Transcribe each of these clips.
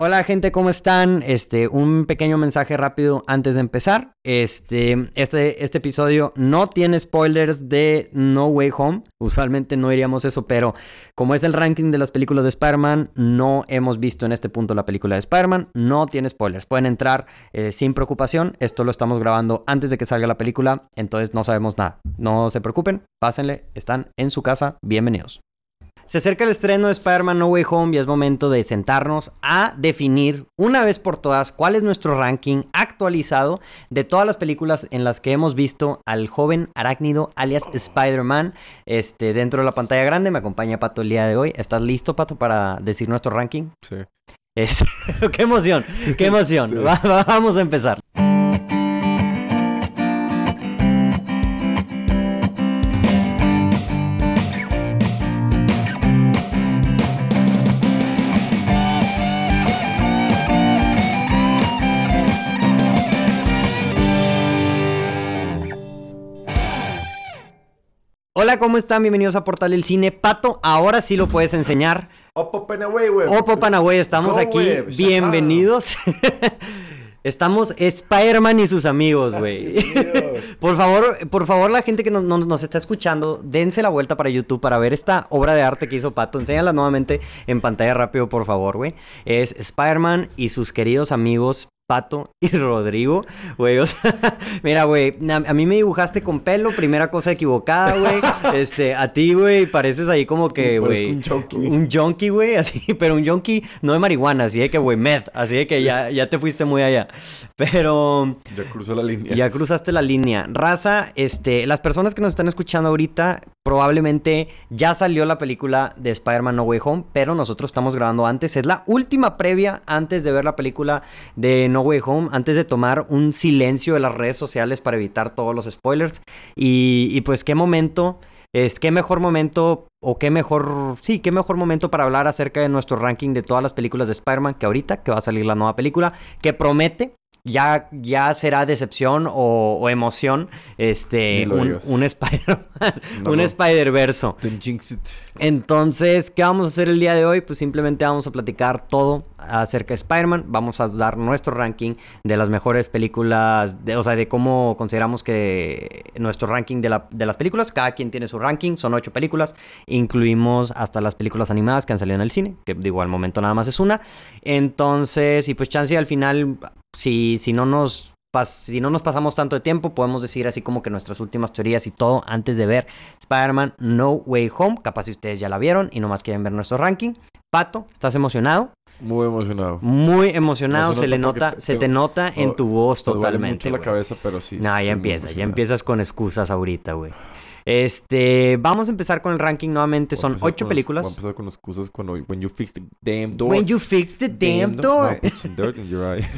Hola gente, ¿cómo están? Este, un pequeño mensaje rápido antes de empezar. Este, este, este episodio no tiene spoilers de No Way Home. Usualmente no iríamos eso, pero como es el ranking de las películas de Spider-Man, no hemos visto en este punto la película de Spider-Man. No tiene spoilers. Pueden entrar eh, sin preocupación. Esto lo estamos grabando antes de que salga la película, entonces no sabemos nada. No se preocupen, pásenle, están en su casa. Bienvenidos. Se acerca el estreno de Spider-Man No Way Home y es momento de sentarnos a definir una vez por todas cuál es nuestro ranking actualizado de todas las películas en las que hemos visto al joven arácnido alias Spider-Man este, dentro de la pantalla grande. Me acompaña Pato el día de hoy. ¿Estás listo, Pato, para decir nuestro ranking? Sí. Es... ¡Qué emoción! ¡Qué emoción! Sí. Va- va- vamos a empezar. Hola, ¿cómo están? Bienvenidos a Portal del Cine. Pato, ahora sí lo puedes enseñar. Opo Penaway, güey. Opo Panagüey, estamos ¿Cómo, aquí. Bienvenidos. Estamos Spider-Man y sus amigos, güey. Por favor, por favor, la gente que nos, nos- nos está escuchando, dense la vuelta para YouTube para ver esta obra de arte que hizo Pato. Enséñala nuevamente en pantalla rápido, por favor, güey. Es Spider-Man y sus queridos amigos Pato y Rodrigo, güey. O sea, mira, güey, a, a mí me dibujaste con pelo, primera cosa equivocada, güey. Este, a ti, güey, pareces ahí como que, güey. un junkie. Un junkie, güey, así, pero un junkie no de marihuana, así de que, güey, meth, así de que ya, ya te fuiste muy allá. Pero Ya cruzó la línea. ya cruzaste la línea. Raza, este, las personas que nos están escuchando ahorita, probablemente ya salió la película de Spider-Man No Way Home, pero nosotros estamos grabando antes. Es la última previa antes de ver la película de No Way Home, antes de tomar un silencio de las redes sociales para evitar todos los spoilers. Y, y pues qué momento. Es qué mejor momento o qué mejor, sí, qué mejor momento para hablar acerca de nuestro ranking de todas las películas de Spider-Man que ahorita que va a salir la nueva película que promete ya, ya será decepción o, o emoción este un, Spider-Man, No, un no. Spider-Verso. Entonces, ¿qué vamos a hacer el día de hoy? Pues simplemente vamos a platicar todo acerca de Spider-Man. Vamos a dar nuestro ranking de las mejores películas, de, o sea, de cómo consideramos que nuestro ranking de las películas. Cada quien tiene su ranking, son ocho películas. Incluimos hasta las películas animadas que han salido en el cine, que digo, al momento nada más es una. Entonces, y pues chance al final, si, si no nos... Si no nos pasamos tanto de tiempo, podemos decir así como que nuestras últimas teorías y todo antes de ver Spider-Man No Way Home. Capaz si ustedes ya la vieron y nomás quieren ver nuestro ranking. Pato, ¿estás emocionado? Muy emocionado. Muy emocionado, No se se, le nota te- se te- te nota en oh, tu voz duele totalmente. mucho la güey. cabeza, pero sí. No, ya empieza, ya empiezas con excusas ahorita, güey. Este, vamos a empezar con el ranking nuevamente. Son ocho los- películas. Voy a empezar con las excusas cuando... When you fix the damn door. When you fix the damn door. Now put some dirt in your eye.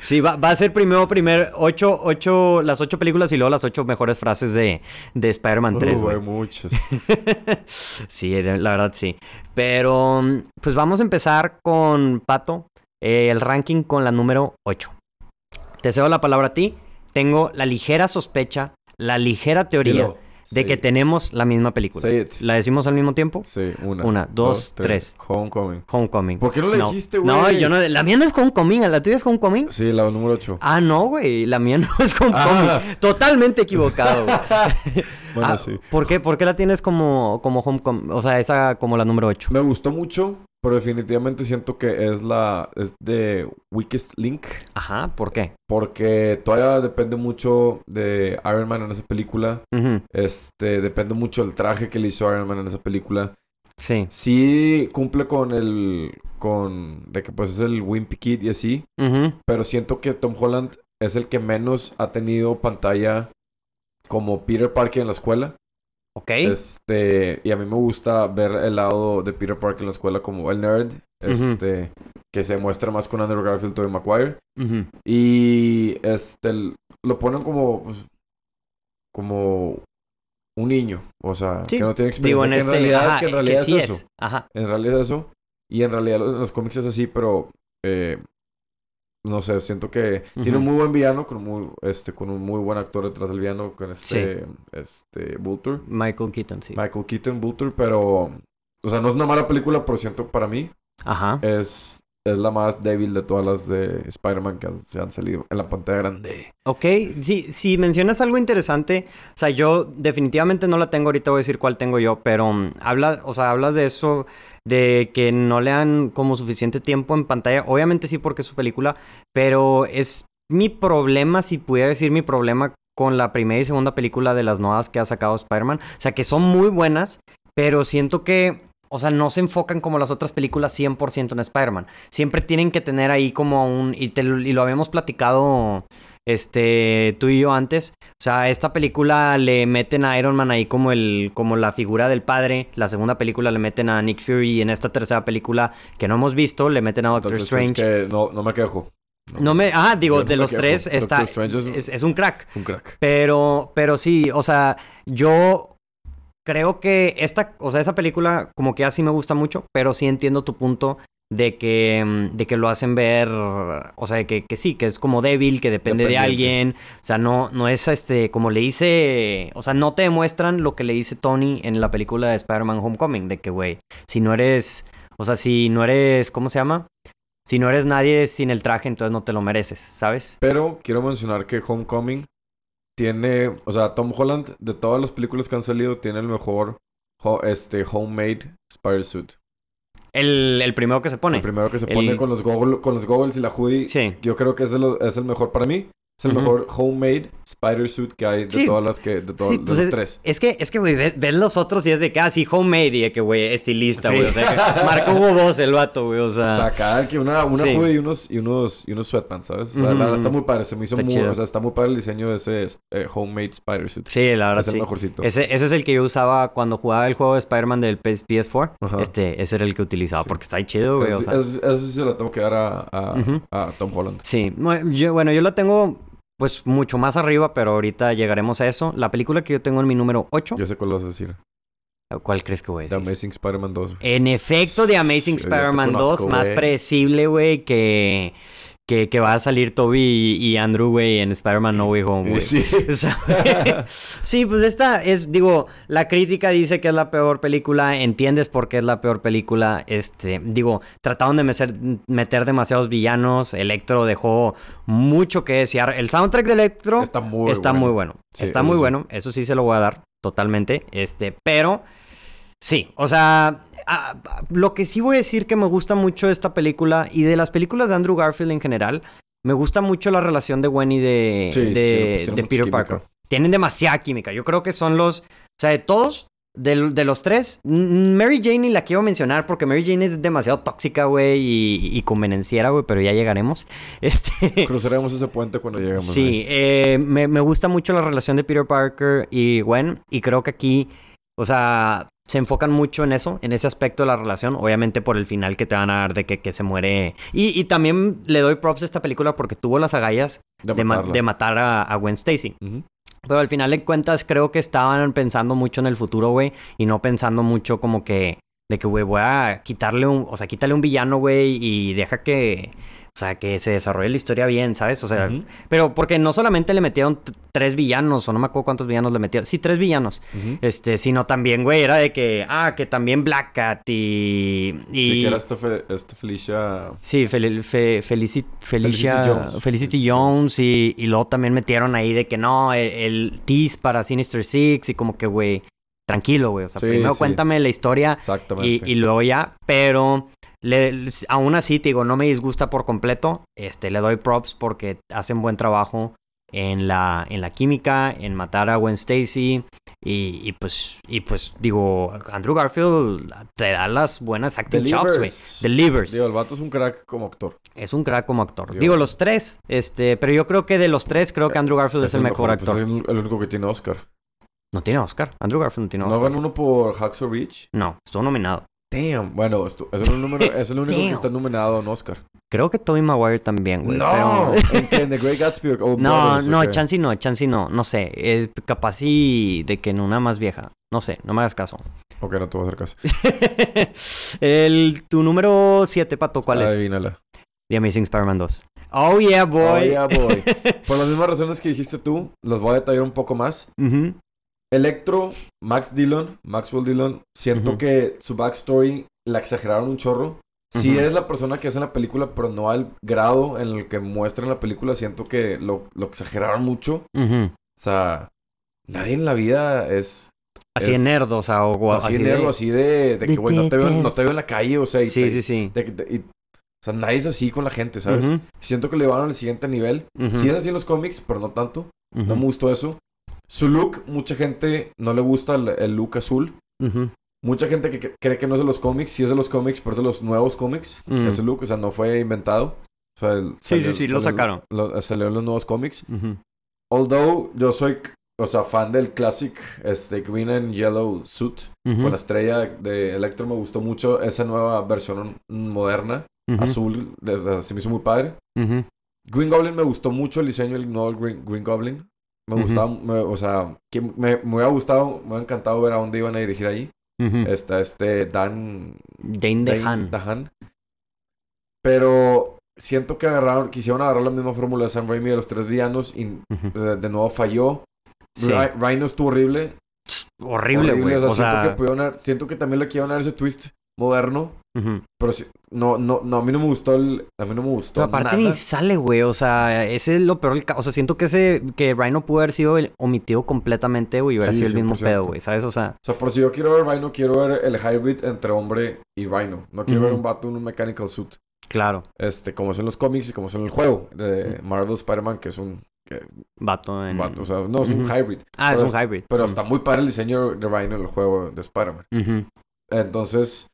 Sí, va, va a ser primero, primer, ocho, ocho, las ocho películas y luego las ocho mejores frases de, de Spider-Man 3, Uh, hay muchas. sí, la verdad sí. Pero, mm, pues vamos a empezar con Pato, eh, el ranking con la número 8. Te cedo la palabra a ti. Tengo la ligera sospecha, la ligera teoría de que tenemos la misma película. Say it. ¿La decimos al mismo tiempo? Sí, una. Una, dos, tres. Homecoming. Homecoming. ¿Por qué no le dijiste, güey? No, yo no. La mía no es Homecoming, la tuya es Homecoming. Sí, la número 8. Ah, no, güey. La mía no es Homecoming. Ah. Totalmente equivocado. güey. Bueno, Ah, sí. ¿por, qué, ¿Por qué la tienes como, como Homecoming? O sea, esa como la número 8. Me gustó mucho, pero definitivamente siento que es la... Es de Weakest Link. Ajá, ¿por qué? Porque todavía depende mucho de Iron Man en esa película. Este, depende mucho del traje que le hizo Iron Man en esa película. Sí. Sí cumple con el... Con... De que pues es el Wimpy Kid y así. Pero siento que Tom Holland es el que menos ha tenido pantalla como Peter Parker en la escuela. Ok. Este, y a mí me gusta ver el lado de Peter Parker en la escuela como el nerd, este, que se muestra más con Andrew Garfield y Maguire. Ujú, Y este, lo ponen como, pues, como un niño, o sea, Sí. que no tiene Digo, experiencia. en que este. en realidad, ajá, que en realidad sí es eso. Ajá. En realidad es eso. Y en realidad los- en los cómics es así, pero eh, no sé, siento que tiene un muy buen villano, con un muy, este, con un muy buen actor detrás del villano, con este, este, Vulture. Michael Keaton, sí. Michael Keaton, Vulture, pero... O sea, no es una mala película, pero siento para mí Ajá. es es la más débil de todas las de Spider-Man que se han salido en la pantalla grande. Ok, si, si mencionas algo interesante, o sea, yo definitivamente no la tengo ahorita, voy a decir cuál tengo yo, pero um, habla, o sea, hablas de eso, de que no le dan como suficiente tiempo en pantalla. Obviamente sí porque es su película, pero es mi problema, si pudiera decir mi problema con la primera y segunda película de las nuevas que ha sacado Spider-Man. O sea, que son muy buenas, pero siento que, o sea, no se enfocan como las otras películas 100% en Spider-Man. Siempre tienen que tener ahí como un... Y, y lo habíamos platicado este, tú y yo antes. O sea, esta película le meten a Iron Man ahí como el, como la figura del padre. La segunda película le meten a Nick Fury y en esta tercera película que no hemos visto le meten a Doctor, Strange. no, no me quejo. No, me, ah, digo, de los tres está, es, es, un crack. Un crack. Pero, pero sí, o sea, yo creo que esta, o sea, esa película como que así me gusta mucho, pero sí entiendo tu punto de que, mm, de que lo hacen ver, o sea, que, que sí, que es como débil, que depende de alguien, o sea, no, no es este, como le dice, o sea, no te demuestran lo que le dice Tony en la película de Spider-Man Homecoming, de que, güey, si no eres, o sea, si no eres, ¿cómo se llama? Si no eres nadie sin el traje, entonces no te lo mereces, ¿sabes? Pero quiero mencionar que Homecoming tiene, o sea, Tom Holland, de todas las películas que han salido, tiene el mejor, este, homemade Spider-Suit. El, el, primero que se pone. El primero que se pone con, los goggles, con los goggles y la hoodie. Sí. Yo creo que es, es el mejor para mí. Es el mejor homemade spider suit que hay de todas las que... De, todos pues los tres. Es que, es que, güey, ves, los otros y es de que, ah, sí, homemade. Y de que, güey, estilista, güey. O sea, marcó voz el vato, güey. O sea... O sea, cada que una, una y unos, y unos, y unos sweatpants, ¿sabes? O sea, la, está muy padre. Se me hizo muy... O sea, está muy padre el diseño de ese eh, homemade spider suit. Sí, la verdad, es el mejorcito. Ese, ese es el que yo usaba cuando jugaba el juego de Spider-Man del PS4. Este, ese era el que utilizaba. Porque está ahí chido, güey. o sea... eso sí se lo tengo que dar a, a, a Tom Holland. Sí. Yo, bueno, yo lo tengo pues mucho más arriba, pero ahorita llegaremos a eso. La película que yo tengo en mi número 8. Yo sé cuál vas a decir. ¿Cuál crees que voy a decir? The Amazing Spider-Man 2. En efecto, The Amazing Spider-Man 2, más predecible, güey, que que, que, va a salir Toby y, Andrew, güey, en Spider-Man No Way Home, güey. Sí. sí, pues esta es, digo, la crítica dice que es la peor película, entiendes por qué es la peor película, este, digo, trataron de meter, meter demasiados villanos, Electro dejó mucho que desear, el soundtrack de Electro está muy está bueno. Muy bueno. está muy bueno, eso sí se lo voy a dar totalmente, este, pero... Sí, o sea, lo que sí voy a decir que me gusta mucho de esta película y de las películas de Andrew Garfield en general, me gusta mucho la relación de Gwen y de, de, Peter Parker. Tienen demasiada química. Yo creo que son los, o sea, de todos, de, los tres, Mary Jane y la quiero mencionar porque Mary Jane es demasiado tóxica, güey, y, convenenciera, güey, pero ya llegaremos. Este... Cruzaremos ese puente cuando lleguemos. Sí, eh, me, me gusta mucho la relación de Peter Parker y Gwen, y creo que aquí, o sea, se enfocan mucho en eso, en ese aspecto de la relación. Obviamente por el final que te van a dar de que, que se muere. Y, y, también le doy props a esta película porque tuvo las agallas de, matar a, Gwen Stacy. Pero al final de cuentas creo que estaban pensando mucho en el futuro, güey. Y no pensando mucho como que... De que, güey, voy a quitarle un... O sea, quítale un villano, güey. Y deja que o sea, que se desarrolle la historia bien, ¿sabes? O sea, pero porque no solamente le metieron tres villanos, o no me acuerdo cuántos villanos le metieron. Sí, tres villanos. Este, sino también, güey, era de que, ah, que también Black Cat y. y... Sí, que era esto, Felicia. Sí, Felicity, Jones. Felicity Jones y, y, luego también metieron ahí de que no, el, tease para Sinister Six y como que, güey, tranquilo, güey. O sea, primero cuéntame la historia y, y luego ya, pero le, aún así, te digo, no me disgusta por completo. Este, le doy props porque hacen buen trabajo en la, en la química, en matar a Gwen Stacy. Y, pues, y pues, digo, Andrew Garfield te da las buenas acting chops, güey. Delivers. Digo, el vato es un crack como actor. Es un crack como actor. Digo, los tres, este, pero yo creo que de los tres, creo que Andrew Garfield es, el mejor, pues, actor. es el, único que tiene Oscar. No tiene Oscar. Andrew Garfield no tiene Oscar. ¿No ganó uno por Hacksaw Ridge? No, estuvo nominado. Damn. Bueno, es, el, número, es el único que está nominado en Oscar. Creo que Tobey Maguire también, güey. No, ¿En, The Great Gatsby o No, no, Chansey no, Chansey no. No sé. Es capaz y de que en una más vieja. No sé, no me hagas caso. Ok, no te voy a hacer caso. el, tu número 7, Pato, ¿cuál es? Adivínala. The Amazing Spider-Man 2. Oh, yeah, boy. Oh, yeah, boy. Por las mismas razones que dijiste tú, las voy a detallar un poco más. Electro, Max Dillon, Maxwell Dillon, siento que su backstory la exageraron un chorro. Sí Ujú. es la persona que hace la película, pero no al grado en el que muestra en la película. Siento que lo, lo exageraron mucho. O sea, nadie en la vida es Así de Es- nerd, o sea, o, así, así, de, de... así de, de que, güey, no te, veo, no te veo en la calle, o sea, y Sí, te- sí, sí. de que te- y- o sea, nadie es así con la gente, ¿sabes? Siento que le van al siguiente nivel. Sí es así en los cómics, pero no tanto. No me gustó eso. Su look, mucha gente no le gusta el, el look azul. Mucha gente que cree que no es de los cómics, sí es de los cómics, pero es de los nuevos cómics. Mm. Ese look, o sea, no fue inventado. O sea, el- Sí, salió- sí, sí, lo sacaron. lo- salió en los nuevos cómics. Although yo soy, o sea, fan del classic este, green and yellow suit Ujú, con la estrella de Electro. Me gustó mucho esa nueva versión moderna, azul. de- de- se me hizo muy padre. Green Goblin me gustó mucho el diseño del nuevo Green, Green Goblin. Me Ujú. gustaba, me- o sea, que me, me hubiera gustado, me hubiera encantado ver a dónde iban a dirigir ahí. Ujú. Está este Dan Dane DeHaan. Pero siento que agarraron, quisieron agarrar la misma fórmula de Sam Raimi de los tres villanos y de, de nuevo falló. Sí. Rhino estuvo horrible. Horrible, güey. O sea, O siento, que pudieron siento que también le quisieron dar ese twist moderno. Ujú. Pero sí- no, no, no, a mí no me gustó el, a mí no me gustó Pero aparte nada. ni sale, güey. O sea, ese es lo peor. del ca- O sea, siento que ese que Rhino pudo haber sido el- omitido completamente, güey. y Hubiera Sí, sido el mismo 100%. pedo, güey. ¿Sabes? O sea, O sea, por si yo quiero ver Rhino, quiero ver el hybrid entre hombre y Rhino. No quiero ver un vato en un mechanical suit. claro. Este, como son los cómics y como son el juego de Marvel Spider-Man, que es un, que- Vato en. vato. O sea, no, es un hybrid. Ah, es un hybrid. Pero está muy padre el diseño de Rhino en el juego de Spider-Man. Entonces,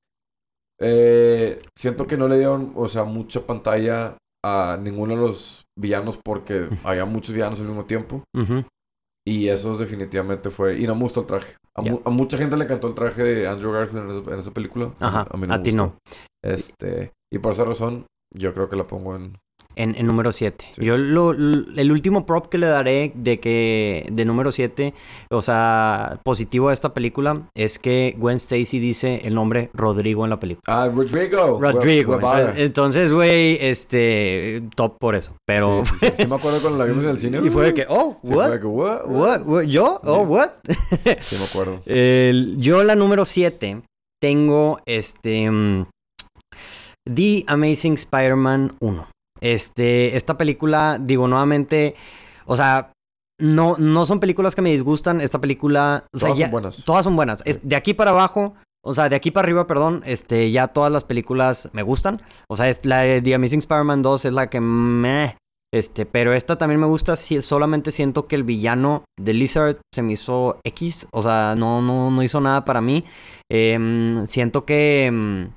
eh, siento que no le dieron, o sea, mucha pantalla a ninguno de los villanos porque había muchos villanos al mismo tiempo. Ujú. Y eso definitivamente fue... Y no me gustó el traje. A, Ya. mu- a mucha gente le encantó el traje de Andrew Garfield en esa, en esa película. Ajá, A, mí a ti no. Este... Y por esa razón, yo creo que la pongo en... En, en número 7. Sí. Yo lo, el último prop que le daré de que de número 7, o sea, positivo a esta película es que Gwen Stacy dice el nombre Rodrigo en la película. Ah, Rodrigo. Rodrigo. Entonces, güey, este top por eso. Pero Sí, sí, sí, sí me acuerdo cuando la vimos en el cine. y fue de que, oh, what? fue que, what? What? What? ¿Yo? Oh, what? Sí, me acuerdo. El- yo la número 7 tengo este mm, The Amazing Spider-Man 1. Este, esta película, digo nuevamente, o sea, no, no son películas que me disgustan. Esta película, o sea, Todas ya- son buenas. todas son buenas. Es- de aquí para abajo, o sea, de aquí para arriba, perdón, este, ya todas las películas me gustan. O sea, es la de The Amazing Spider-Man 2 es la que me... Este, pero esta también me gusta, si, solamente siento que el villano de Lizard se me hizo X, o sea, no, no, no hizo nada para mí. Em, siento que, em,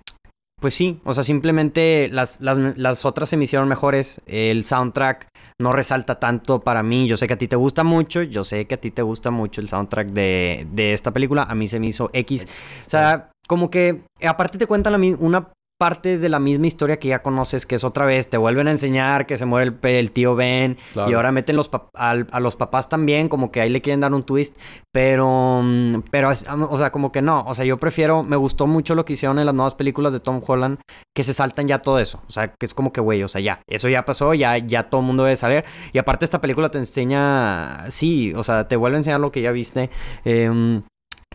pues sí, o sea, simplemente las, las, las otras se me hicieron mejores. El soundtrack no resalta tanto para mí. Yo sé que a ti te gusta mucho, yo sé que a ti te gusta mucho el soundtrack de, de esta película. A mí se me hizo X. O sea, como que aparte te cuentan la una parte de la misma historia que ya conoces, que es otra vez, te vuelven a enseñar que se muere el, el tío Ben Claro. y ahora meten los al- a los papás también, como que ahí le quieren dar un twist, pero, mm, pero, o sea, como que no, o sea, yo prefiero, me gustó mucho lo que hicieron en las nuevas películas de Tom Holland, que se saltan ya todo eso, o sea, que es como que, güey, o sea, ya, eso ya pasó, ya, ya todo el mundo debe saber, y aparte esta película te enseña, sí, o sea, te vuelve a enseñar lo que ya viste, em,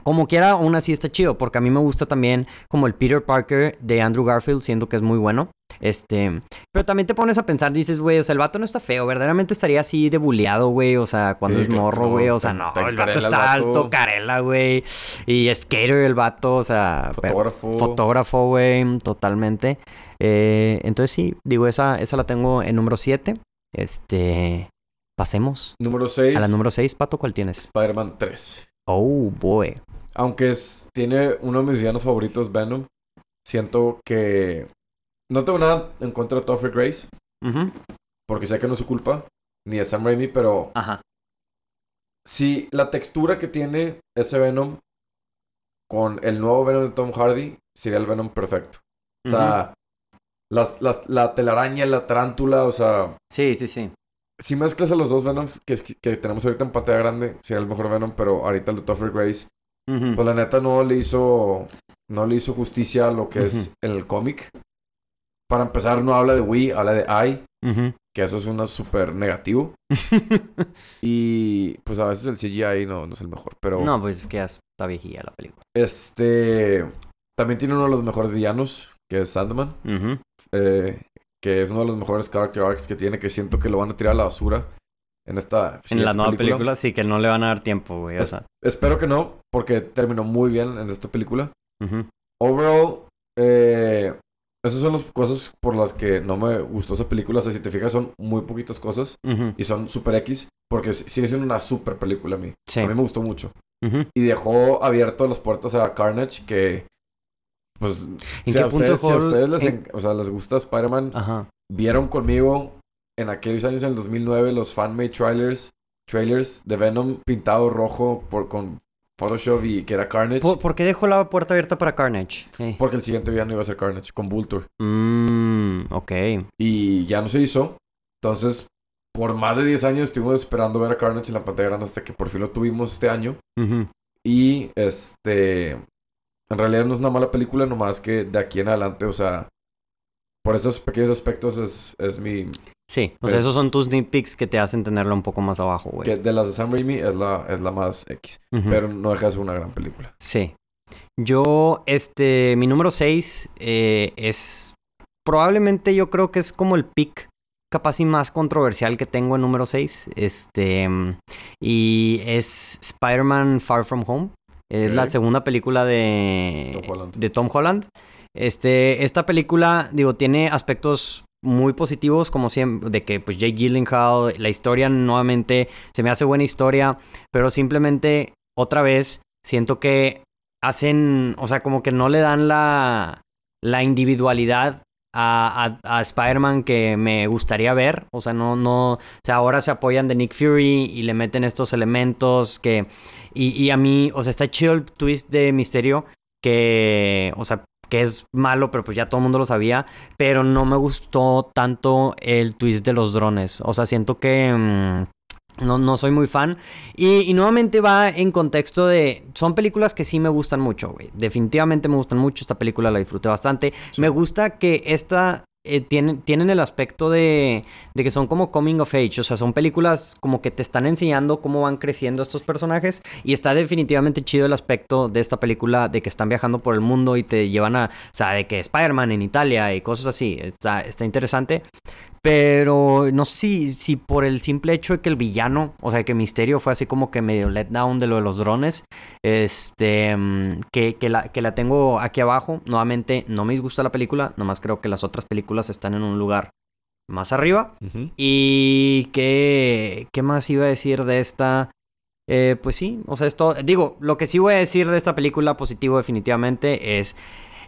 como quiera, aún así está chido, porque a mí me gusta también como el Peter Parker de Andrew Garfield, siento que es muy bueno. Este, pero también te pones a pensar, dices, güey, o sea, el vato no está feo, verdaderamente estaría así de buleado, güey, o sea, cuando Sí, es morro, güey, o sea, no, el vato el está vato. alto, carela, güey, y skater el vato, o sea, pero- Fotógrafo. fotógrafo, güey, totalmente. Eh, entonces sí, digo, esa, esa la tengo en número 7. Este, pasemos Número 6. a la número 6, Pato, ¿cuál tienes? Spider-Man 3. Oh, boy. Aunque es, tiene uno de mis villanos favoritos, Venom. Siento que... No tengo nada en contra de Topher Grace. Porque sé que no es su culpa. Ni de Sam Raimi, pero... Ajá. Si la textura que tiene ese Venom... Con el nuevo Venom de Tom Hardy... Sería el Venom perfecto. O sea... las- las- la telaraña, la tarántula, o sea... Sí, sí, sí. Si mezclas a los dos Venoms que, que tenemos ahorita en pantalla grande, sería el mejor Venom, pero ahorita el de Topher Grace, Pues la neta no le hizo, no le hizo justicia a lo que es el cómic. Para empezar, no habla de we, habla de I, que eso es una súper negativo. Y pues a veces el CGI no, no es el mejor, pero no, pues es que está viejilla la película. este también tiene uno de los mejores villanos, que es Sandman, eh, que es uno de los mejores character arcs que tiene, que siento que lo van a tirar a la basura en esta En la nueva película. sí, que no le van a dar tiempo, güey. O Es- sea. Espero que no, porque terminó muy bien en esta película. ujú. Overall, eh, esas son las cosas por las que no me gustó esa película. O sea, si te fijas, son muy poquitas cosas Ujú. y son super X, porque sigue siendo una super película a mí. Sí. A mí me gustó mucho. Ujú. Y dejó abierto las puertas a Carnage, que, pues, ¿En si, qué a punto ustedes, si a ustedes les, en- en- o sea, les gusta Spider-Man, vieron conmigo en aquellos años, en el 2009, los fan-made trailers, trailers de Venom pintado rojo por, con Photoshop y que era Carnage. ¿Por, por qué dejó la puerta abierta para Carnage? Porque el siguiente villano iba a ser Carnage, con Vulture. Mmm, ok. Y ya no se hizo. Entonces, por más de 10 años estuvimos esperando ver a Carnage en la pantalla grande hasta que por fin lo tuvimos este año. Y este. En realidad no es una mala película, nomás que de aquí en adelante, o sea. Por esos pequeños aspectos es, es mi. Sí, o sea, Es- esos son tus nitpicks que te hacen tenerla un poco más abajo, güey. Que de las de Sam Raimi es la, es la más X. Pero no deja de ser una gran película. Sí. Yo, este, mi número 6 es probablemente yo creo que es como el pick capaz y más controversial que tengo en número 6. Este, y es Spider-Man Far From Home. Es la segunda película de Tom Holland. de Tom Holland. Este, esta película, digo, tiene aspectos muy positivos, como siempre, de que pues Jake Gyllenhaal, la historia nuevamente se me hace buena historia, pero simplemente otra vez siento que hacen, o sea, como que no le dan la, la individualidad a, a- Spider-Man que me gustaría ver. O sea, no, no. O sea, ahora se apoyan de Nick Fury y le meten estos elementos que. Y, y a mí, o sea, está chido el twist de misterio que. O sea, que es malo, pero pues ya todo el mundo lo sabía. Pero no me gustó tanto el twist de los drones. O sea, siento que. mm, no, no soy muy fan. Y, y nuevamente va en contexto de. Son películas que sí me gustan mucho, güey. Definitivamente me gustan mucho. Esta película la disfruté bastante. Me gusta que esta. Eh, tienen, tienen el aspecto de, de que son como coming of age, o sea, son películas como que te están enseñando cómo van creciendo estos personajes y está definitivamente chido el aspecto de esta película de que están viajando por el mundo y te llevan a, o sea, de que Spider-Man en Italia y cosas así, está, está interesante. Pero no sé si, si por el simple hecho de que el villano, o sea, que Misterio fue así como que medio let down de lo de los drones, este, mm, que, que, la, que la tengo aquí abajo. Nuevamente, no me disgusta la película, nomás creo que las otras películas están en un lugar más arriba. Y qué, qué más iba a decir de esta... Eh, pues sí, o sea, esto, digo, lo que sí voy a decir de esta película positivo definitivamente es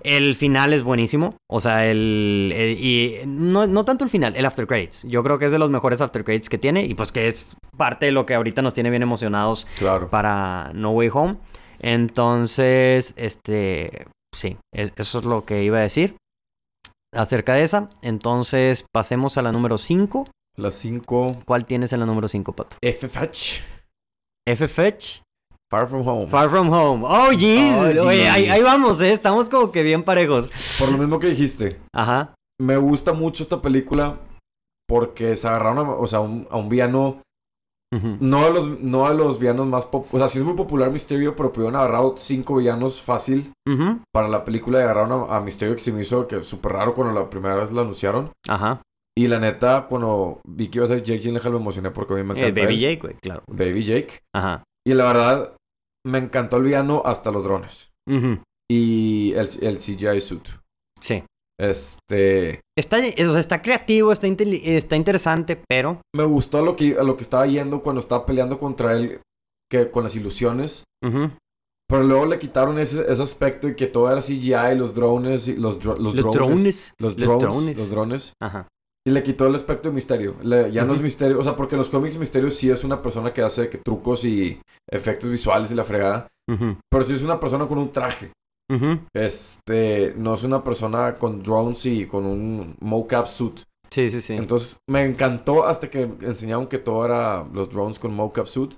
el final es buenísimo, o sea, el, el- y no, no tanto el final, el after credits. Yo creo que es de los mejores after credits que tiene y pues que es parte de lo que ahorita nos tiene bien emocionados Claro. para No Way Home. Entonces, este, sí, es- eso es lo que iba a decir acerca de esa. Entonces, pasemos a la número 5. Las 5. ¿Cuál tienes en la número 5, Pato? FFH. F Fetch, Far From Home. Far From Home. Oh, jeez. Oh, Oye, ahí, ahí vamos, ¿eh? Estamos como que bien parejos. Por lo mismo que dijiste. Ajá. Me gusta mucho esta película porque se agarraron a, o sea, un- a un villano. Ujú. No a los, no a los villanos más pop. O sea, sí es muy popular Misterio, pero pudieron agarrar cinco villanos fácil Ujú. para la película y agarraron a, a Misterio que se me hizo que súper raro cuando la primera vez lo anunciaron. Ajá. Y la neta, cuando vi que iba a ser Jake Gyllenhaal me emocioné porque a mí me Eh, encanta Baby él. Jake, güey, claro. Baby Jake. Ajá. Y la verdad, me encantó el villano hasta los drones. Y el, el CGI suit. Sí. Este... Está, o sea, está creativo, está, está interesante, pero... Me gustó lo que, a lo que estaba yendo cuando estaba peleando contra él, que con las ilusiones. Pero luego le quitaron ese, ese aspecto y que todo era CGI, los drones, y los, dro- los, Los drones, drones. Los Los drones, drones. Los drones. Ajá. Y le quitó el aspecto de misterio. Le- ya no es misterio. O sea, porque en los cómics misterio sí es una persona que hace que trucos y efectos visuales y la fregada. Pero sí es una persona con un traje. Este, no es una persona con drones y con un mocap suit. Sí, sí, sí. Entonces, me encantó hasta que enseñaron que todo era los drones con mocap suit.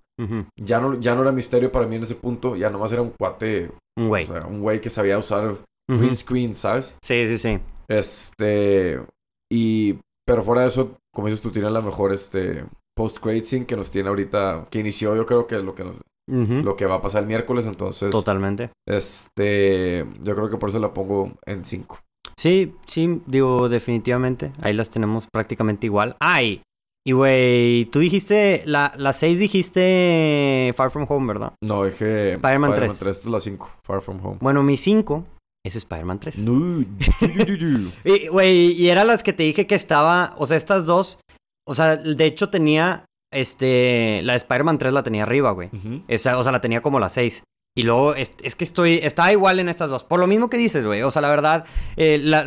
Ya no, ya no era misterio para mí en ese punto. Ya nomás era un cuate, Un güey. o sea, un güey que sabía usar green screen, ¿sabes? Sí, sí, sí. Este, y, pero fuera de eso, como dices tú, tiene la mejor, este, post-credit scene que nos tiene ahorita, que inició yo creo que lo que nos, lo que va a pasar el miércoles, entonces, Totalmente. este, yo creo que por eso la pongo en 5. Sí, sí, digo, definitivamente. Ahí las tenemos prácticamente igual. ¡Ay! Y, güey, tú dijiste, la, la 6 dijiste Far From Home, ¿verdad? No, dije Spider-Man 3. 3. Esta es la 5, Far From Home. Bueno, mi 5 es Spider-Man 3. No. Y, güey, y eran las que te dije que estaba, o sea, estas dos, o sea, de hecho tenía, este, la de Spider-Man 3 la tenía arriba, güey. Ujú. Esa, o sea, la tenía como la 6. Y luego, es, es que estoy, estaba igual en estas dos. Por lo mismo que dices, güey. O sea, la verdad, eh, la,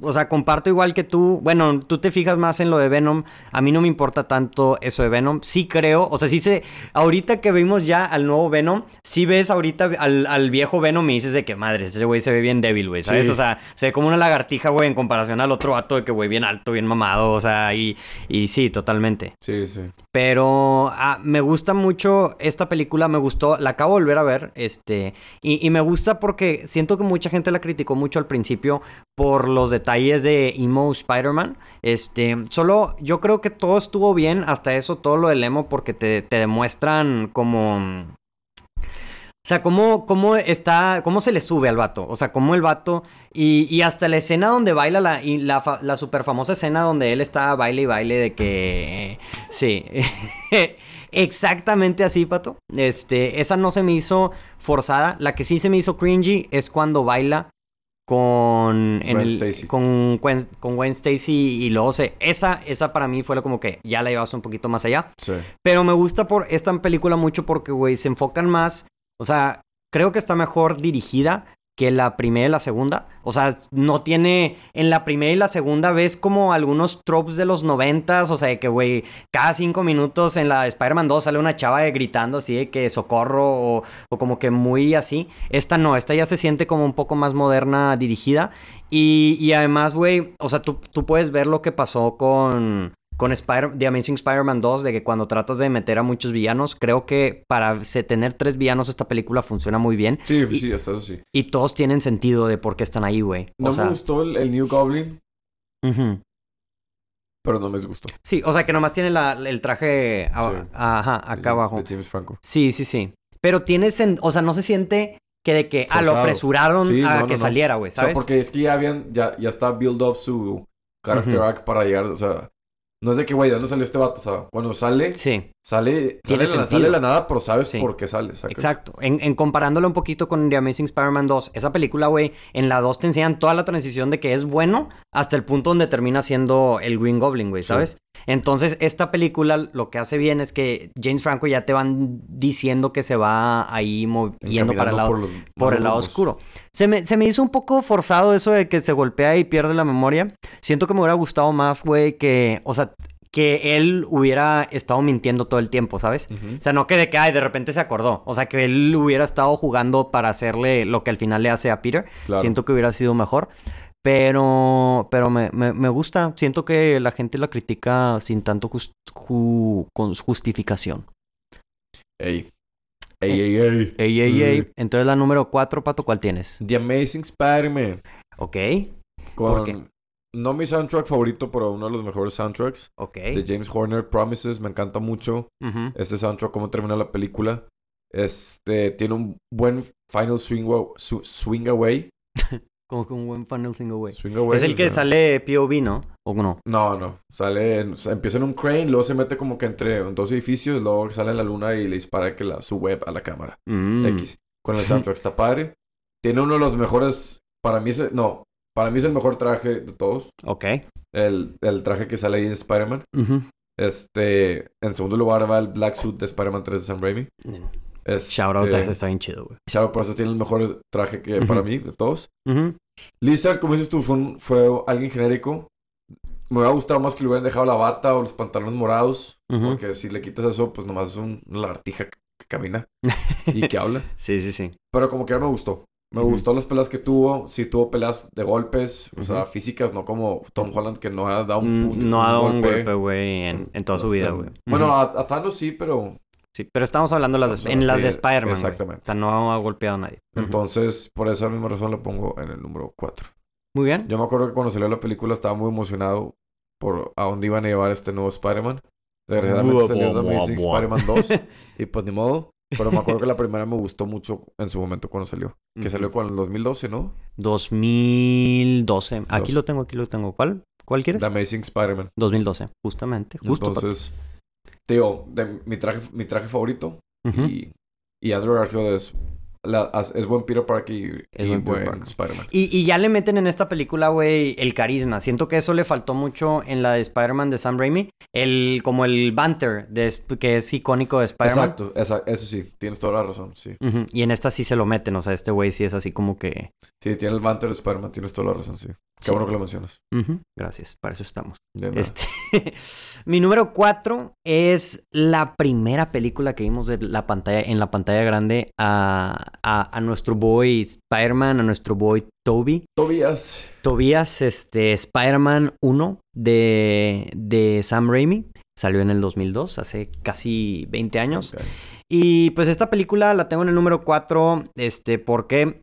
o sea, comparto igual que tú. Bueno, tú te fijas más en lo de Venom. A mí no me importa tanto eso de Venom. Sí creo, o sea, sí sé, ahorita que vimos ya al nuevo Venom, sí ves ahorita al, al viejo Venom y dices de que madre, ese güey se ve bien débil, güey, ¿sabes? Sí. O sea, se ve como una lagartija, güey, en comparación al otro vato de que, güey, bien alto, bien mamado, o sea, y, y sí, totalmente. Sí, sí. Pero ah, me gusta mucho esta película, me gustó, la acabo de volver a ver, este, y, y me gusta porque siento que mucha gente la criticó mucho al principio por los detalles de emo Spider-Man, este, solo yo creo que todo estuvo bien, hasta eso, todo lo del emo, porque te, te demuestran como... O sea, cómo, está, cómo se le sube al vato. O sea, cómo el vato. Y, y hasta la escena donde baila la, la, fa- la super famosa escena donde él está baile y baile de que. Sí. Exactamente así, pato. Este, esa no se me hizo forzada. La que sí se me hizo cringy es cuando baila con. en Gwen el- Stacy. Con, Gwen, con Gwen Stacy y luego se. Esa, esa para mí fue lo como que ya la llevaste un poquito más allá. Sí. Pero me gusta por esta película mucho porque, güey, se enfocan más. O sea, creo que está mejor dirigida que la primera y la segunda. O sea, no tiene. En la primera y la segunda ves como algunos tropes de los noventas. O sea, de que, güey, cada cinco minutos en la de Spider-Man 2 sale una chava gritando así de que socorro o, o como que muy así. Esta no, esta ya se siente como un poco más moderna dirigida. Y, y además, güey, o sea, tú, tú puedes ver lo que pasó con, con Spider The Amazing Spider-Man 2, de que cuando tratas de meter a muchos villanos, creo que para tener tres villanos esta película funciona muy bien. Sí, Y- sí, hasta eso sí. Y todos tienen sentido de por qué están ahí, güey. O No sea, me gustó el, el New Goblin, ujú. pero no me disgustó. Sí, o sea que nomás tiene la- el traje a- Sí. ajá, acá De- abajo. De James Franco. Sí, sí, sí. Pero tiene, sen- o sea, no se siente que de que, ah, lo Forzado. apresuraron Sí, a no, que no, saliera, güey, O sea, ¿sabes? porque es que ya habían, ya, ya está build up su character arc para llegar, o sea, no es de que, güey, ¿de dónde salió este vato? O sea, cuando sale, Sí. sale, sale, la, sale de la nada, pero sabes Sí. por qué sale, ¿sacas? Exacto. En, en comparándolo un poquito con The Amazing Spider-Man 2, esa película, güey, en la 2 te enseñan toda la transición de que es bueno hasta el punto donde termina siendo el Green Goblin, güey, Sí. ¿sabes? Entonces, esta película lo que hace bien es que James Franco ya te van diciendo que se va ahí yendo para el lado, por, los por el lado oscuro. Se me, se me hizo un poco forzado eso de que se golpea y pierde la memoria. Siento que me hubiera gustado más, güey, que, o sea, que él hubiera estado mintiendo todo el tiempo, ¿sabes? O sea, no que de que, ay, de repente se acordó. O sea, que él hubiera estado jugando para hacerle lo que al final le hace a Peter. Claro. Siento que hubiera sido mejor. Pero, pero me, me, me gusta. Siento que la gente la critica sin tanto jus- ju- con justificación. Ey. Ey, ey, ey. Ey, ey, ey. Mm. Entonces la número 4, Pato, ¿cuál tienes? The Amazing Spider-Man. Ok, Con... ¿Por qué? No mi soundtrack favorito, pero uno de los mejores soundtracks. ok. De James Horner, Promises. Me encanta mucho este soundtrack, cómo termina la película. Este, tiene un buen final swing away. Como que un buen funnel. Swing away. Es el que sale POV, ¿no? ¿O no? No, no. Sale, en- o sea, empieza en un crane, luego se mete como que entre dos edificios, luego sale en la luna y le dispara que la, su web a la cámara. Mm. X. Con el soundtrack está padre. Tiene uno de los mejores, para mí es, no, para mí es el mejor traje de todos. Ok. El, el traje que sale ahí de Spider-Man. Este, en segundo lugar va el Black Suit de Spider-Man 3 de Sam Raimi. Este, Shout out a ese está bien chido, güey. Shout out, por eso tiene el mejor traje que para mí de todos. Ujú. Lizard, como dices tú, fue, un- fue alguien genérico. Me hubiera gustado más que le hubieran dejado la bata o los pantalones morados. Porque si le quitas eso, pues nomás es un- una lagartija que, que camina y que habla. Sí, sí, sí. Pero como que me gustó. Me gustó las peleas que tuvo. Sí tuvo peleas de golpes, o sea, físicas, no como Tom Holland que no ha dado un, Mm, puño- No ha dado un golpe, güey, en, en toda su vida, güey. Bueno, a, a Thanos sí, pero Sí, pero estamos hablando de las de- o sea, en las sí, de Spider-Man, exactamente. O sea, no ha golpeado a nadie. Entonces por esa misma razón lo pongo en el número 4. Muy bien. Yo me acuerdo que cuando salió la película estaba muy emocionado por a dónde iban a llevar este nuevo Spider-Man. Desgraciadamente salió Amazing. Spider-Man 2 y pues ni modo. Pero me acuerdo que la primera me gustó mucho en su momento cuando salió. Que salió con el 2012, ¿no? 2012. Aquí lo tengo, aquí lo tengo. ¿Cuál? ¿Cuál quieres? The Amazing Spider-Man. 2012, justamente. Justo. Entonces, te digo, de mi traje, mi traje favorito. Y, y Andrew Garfield es, la- as- es buen Peter Parker y, Es y buen. Spider-Man. Y, y ya le meten en esta película, güey, el carisma. Siento que eso le faltó mucho en la de Spider-Man de Sam Raimi. El, como el banter de, que es icónico de Spider-Man. Exacto, esa- eso sí, tienes toda la razón, sí. Y en esta sí se lo meten, o sea, este güey sí es así como que... Sí, tiene el banter de Spider-Man, tienes toda la razón, sí. Qué Sí. bueno que lo mencionas. Gracias, para eso estamos. Este, mi número cuatro es la primera película que vimos de la pantalla, en la pantalla grande a, a, a nuestro boy Spider-Man, a nuestro boy Toby. Tobias. Tobias, este, Spider-Man 1 de, de Sam Raimi. Salió en el 2002, hace casi 20 años. Y pues esta película la tengo en el número 4, este, porque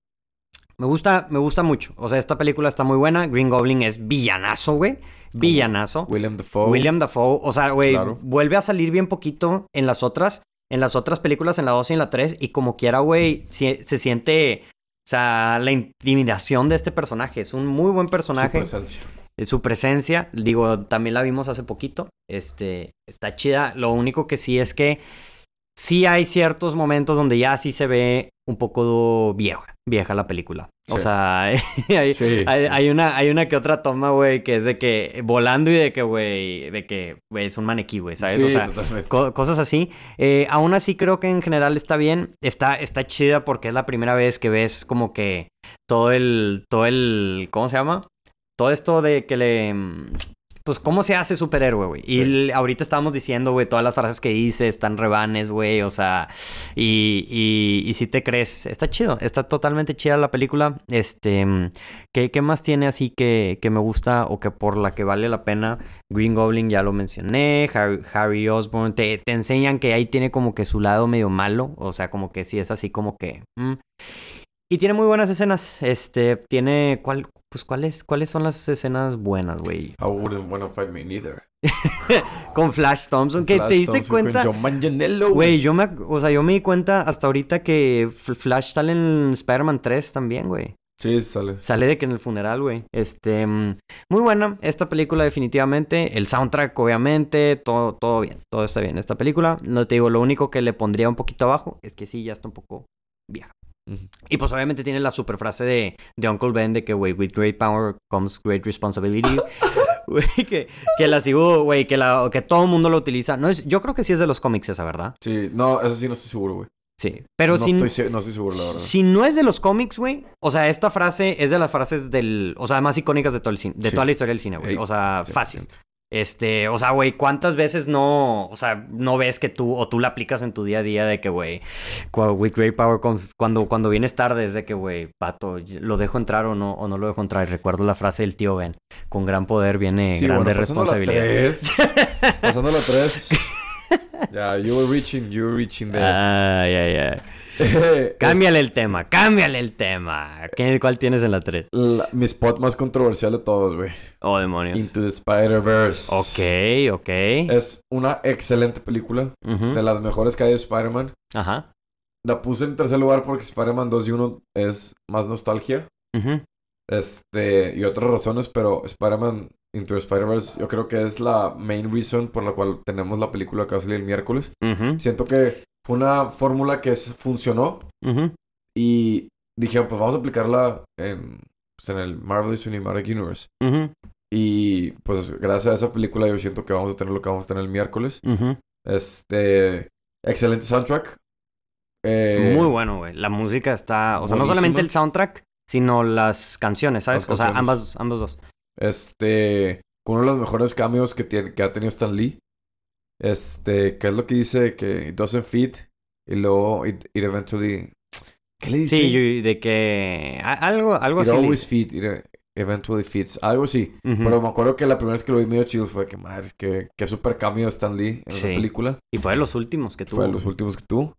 me gusta, me gusta mucho. O sea, esta película está muy buena. Green Goblin es villanazo, güey. Villanazo. William Dafoe. William Dafoe, o sea, güey, Claro. vuelve a salir bien poquito en las otras, en las otras películas, en la 2 y en la 3, y como quiera, güey, si- se siente, o sea, la intimidación de este personaje. Es un muy buen Su personaje. presencia. Eh, Su presencia, digo, también la vimos hace poquito. Este, está chida. Lo único que sí es que sí hay ciertos momentos donde ya sí se ve un poco vieja, vieja la película. O sea, hay, Sí. hay, hay una, hay una que otra toma, güey, que es de que volando y de que, güey, de que, es un maniquí, güey, ¿sabes? Sí, o sea, co- cosas así. Eh, aún así creo que en general está bien. Está, está chida porque es la primera vez que ves como que todo el, todo el, ¿cómo se llama? Todo esto de que le... Pues, ¿cómo se hace superhéroe, güey? Y Sí. ahorita estábamos diciendo, güey, todas las frases que dice están rebanes, güey, o sea, y, y, y si te crees, está chido, está totalmente chida la película. Este, mm, ¿qué, qué más tiene así que, que me gusta o que por la que vale la pena? Green Goblin ya lo mencioné, Harry, Harry Osborn, te, te enseñan que ahí tiene como que su lado medio malo, o sea, como que sí es así como que... mm. Y tiene muy buenas escenas, este, tiene, ¿cuál, pues cuáles, cuáles son las escenas buenas, güey? I wouldn't wanna fight me neither. Con Flash Thompson, que Flash te diste Thompson con cuenta... John Manganiello, Güey, yo me, o sea, yo me di cuenta hasta ahorita que Flash sale en Spider-Man 3 también, güey. Sí, sale. Sale de que en el funeral, güey. Este, mm, muy buena esta película definitivamente. El soundtrack, obviamente, todo, todo bien, todo está bien. Esta película, no te digo, lo único que le pondría un poquito abajo es que sí, ya está un poco vieja. Y pues obviamente tiene la super frase de, de Uncle Ben de que, güey, with great power comes great responsibility. Güey, que, que la sigo, güey, que, la, que todo el mundo lo utiliza. No es, yo creo que sí es de los cómics esa, ¿verdad? Sí, no, eso sí no estoy seguro, güey. Sí. Pero no, si, estoy, no estoy seguro, la verdad. si no es de los cómics, güey. O sea, esta frase es de las frases del. O sea, más icónicas de todo el cine. De Sí. toda la historia del cine, güey. Ey, O sea, 100%. fácil. Este, o sea, güey, ¿cuántas veces no, o sea, no ves que tú, o tú la aplicas en tu día a día de que, güey, with great power comes- cuando, cuando vienes tarde es de que, güey, pato, ¿lo dejo entrar o no, o no lo dejo entrar? Y recuerdo la frase del tío Ben, con gran poder viene Sí, grande bueno, pasando la responsabilidad. tres. Pasando la 3. Ya, you were reaching, you were reaching there. Ay, ay. Es Cámbiale el tema, cámbiale el tema. ¿Qué, ¿Cuál tienes en la 3? la- mi spot más controversial de todos, güey. Oh, demonios. Into the Spider-Verse. Ok, ok. Es una excelente película. De las mejores que hay de Spider-Man. Ajá. La puse en tercer lugar porque Spider-Man 2 y 1 es más nostalgia. Ujú. Este, y otras razones, pero Spider-Man Into the Spider-Verse yo creo que es la main reason por la cual tenemos la película que va a salir el miércoles. Siento que fue una fórmula que es- funcionó y dije, pues vamos a aplicarla en, pues, en el Marvelous Cinematic Universe. Y pues gracias a esa película yo siento que vamos a tener lo que vamos a tener el miércoles. Este, excelente soundtrack. Eh, Muy bueno, güey. La música está. O sea, no solamente el soundtrack, sino las canciones, ¿sabes? Las O sea, ambas, ambos dos. Este, con uno de los mejores cambios que, tiene, que ha tenido Stan Lee. Este, que es lo que dice que it doesn't fit. Y luego it, it eventually. ¿Qué le dice? Sí, de que. Algo, algo it así. le always dice. fit. It eventually fits. Algo así. Pero me acuerdo que la primera vez que lo vi medio chido fue que, madre, que, que super cambio de Stan Lee en Sí. la película. Y fue de los últimos que tuvo. Fue de los últimos que tuvo.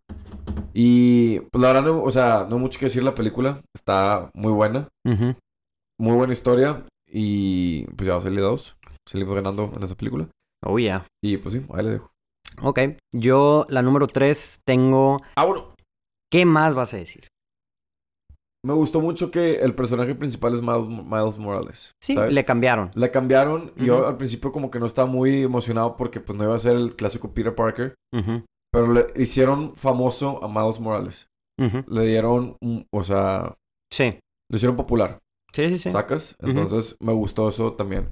Y pues la verdad, no, o sea, no mucho que decir la película. Está muy buena. Muy buena historia. Y pues ya va a salir dos. Salimos ganando en esa película. Oh, yeah. Y pues sí, ahí le dejo. Ok. Yo, la número 3, tengo... Ah, bueno. ¿Qué más vas a decir? Me gustó mucho que el personaje principal es Miles, Morales. Sí, ¿sabes? le cambiaron. Le cambiaron. Yo al principio como que no estaba muy emocionado porque pues no iba a ser el clásico Peter Parker. Pero le hicieron famoso a Miles Morales. Le dieron, o sea, Sí. lo hicieron popular. Sí, sí, sí. ¿Sacas? Entonces me gustó eso también.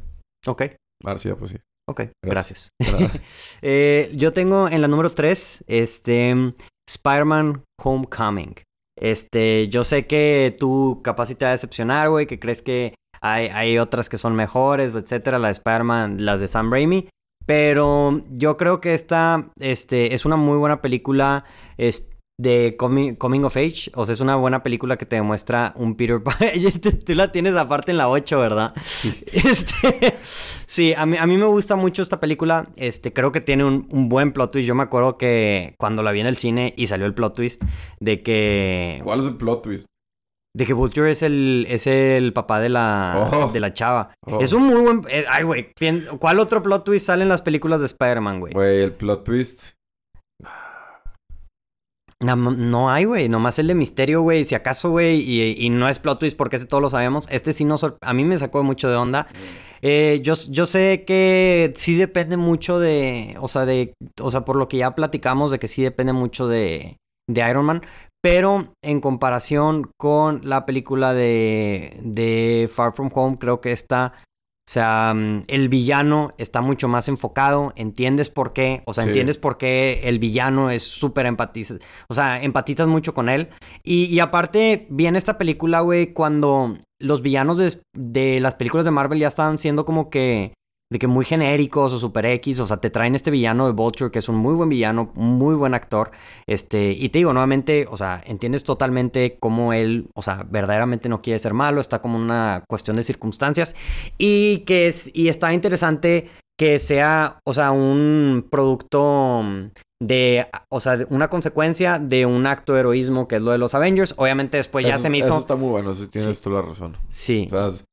Ok, Ahora sí, ya, pues sí. Ok. Gracias. Eh, yo tengo en la número 3, este, Spider-Man Homecoming. Este, yo sé que tú capaz te va a decepcionar, güey, que crees que hay, hay otras que son mejores, etcétera, la de Spider-Man, las de Sam Raimi. Pero yo creo que esta, este, es una muy buena película, es de coming, coming of age. O sea, es una buena película que te demuestra un Peter Parker. Tú la tienes aparte en la 8, ¿verdad? Este, sí, a mí, a mí me gusta mucho esta película. Este, creo que tiene un, un buen plot twist. Yo me acuerdo que cuando la vi en el cine y salió el plot twist de que. ¿Cuál es el plot twist? De que Vulture es el, es el papá de la, Oh. de la chava. Oh. Es un muy buen. eh, ay, güey. ¿Cuál otro plot twist sale en las películas de Spider-Man, güey? Güey, el plot twist. No, hay, güey. Nomás el de misterio, güey. Si acaso, güey. Y, y no es plot twist porque ese todos lo sabemos. Este sí no... sor- A mí me sacó mucho de onda. Eh, yo, yo sé que sí depende mucho de... O sea, de... O sea, por lo que ya platicamos de que sí depende mucho de... De Iron Man. Pero en comparación con la película de... De Far From Home, creo que esta... O sea, mm, el villano está mucho más enfocado, entiendes por qué, o sea, Sí. entiendes por qué el villano es súper empatiz... O sea, empatizas mucho con él. Y, y aparte, viene esta película, güey, cuando los villanos de, de las películas de Marvel ya estaban siendo como que... De que muy genéricos o super X, o sea, te traen este villano de Vulture, que es un muy buen villano, muy buen actor. Este, y te digo, nuevamente, o sea, entiendes totalmente cómo él, o sea, verdaderamente no quiere ser malo, está como una cuestión de circunstancias. Y que es, y está interesante que sea, o sea, un producto de, o sea, una consecuencia de un acto de heroísmo que es lo de los Avengers. Obviamente después ya Eso- se me Eso hizo. está muy bueno, eso tienes Sí. toda la razón. Sí. O sea,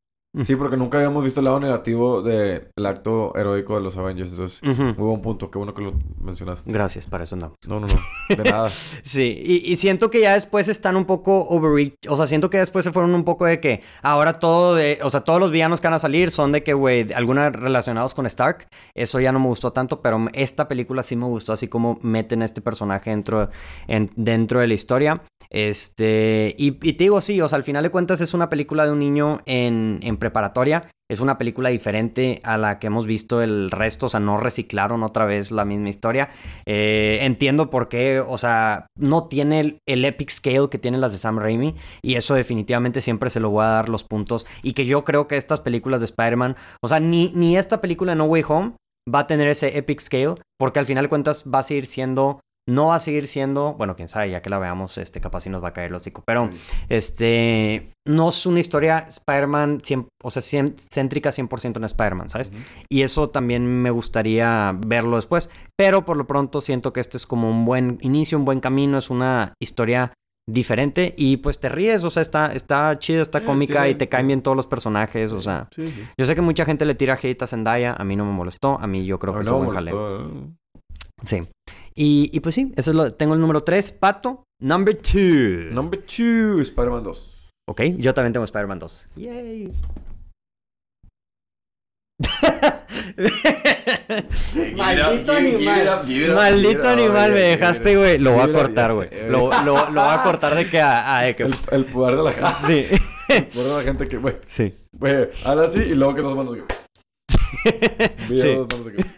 sí, porque nunca habíamos visto el lado negativo del acto heroico de los Avengers. Entonces, muy buen punto. Qué bueno que lo mencionaste. Gracias, para eso andamos. No, no, no. De nada. Sí, y, y siento que ya después están un poco overreach. O sea, siento que después se fueron un poco de que ahora todo de. O sea, todos los villanos que van a salir son de que, güey, algunos relacionados con Stark. Eso ya no me gustó tanto, pero esta película sí me gustó, así como meten a este personaje dentro, en- dentro de la historia. Este. Y, y te digo, sí, o sea, al final de cuentas es una película de un niño en, en preparatoria. Es una película diferente a la que hemos visto el resto, o sea, no reciclaron otra vez la misma historia. Eh, entiendo por qué, o sea, no tiene el, epic scale que tienen las de Sam Raimi y eso definitivamente siempre se lo voy a dar los puntos y que yo creo que estas películas de Spider-Man, o sea, ni, ni esta película No Way Home va a tener ese epic scale porque al final de cuentas va a seguir siendo, no va a seguir siendo, bueno, quién sabe, ya que la veamos, este, capaz si nos va a caer el hocico, pero este, no es una historia Spider-Man, o sea, cien- céntrica 100% en Spider-Man, ¿sabes? Y eso también me gustaría verlo después. Pero por lo pronto siento que este es como un buen inicio, un buen camino. Es una historia diferente y pues te ríes, o sea, está, está chida, está Sí, cómica y te caen bien todos los personajes, o sea. Yo sé que mucha gente le tira hate a Zendaya, a mí no me molestó, a mí yo creo que es un buen jaleo. ¿eh? Sí. Y, y pues sí, eso es lo, tengo el número 3, Pato. Number 2. Number 2, Spider-Man 2. Ok, yo también tengo Spider-Man 2. Yay. Maldito animal. Maldito animal, me dejaste, güey. Lo voy a cortar, güey. Lo, lo, lo voy a cortar de que a, a- de que. El, el poder de la gente. Sí. El poder de la gente que, güey, Sí. güey, habla así y luego que dos manos. Sí. aquí.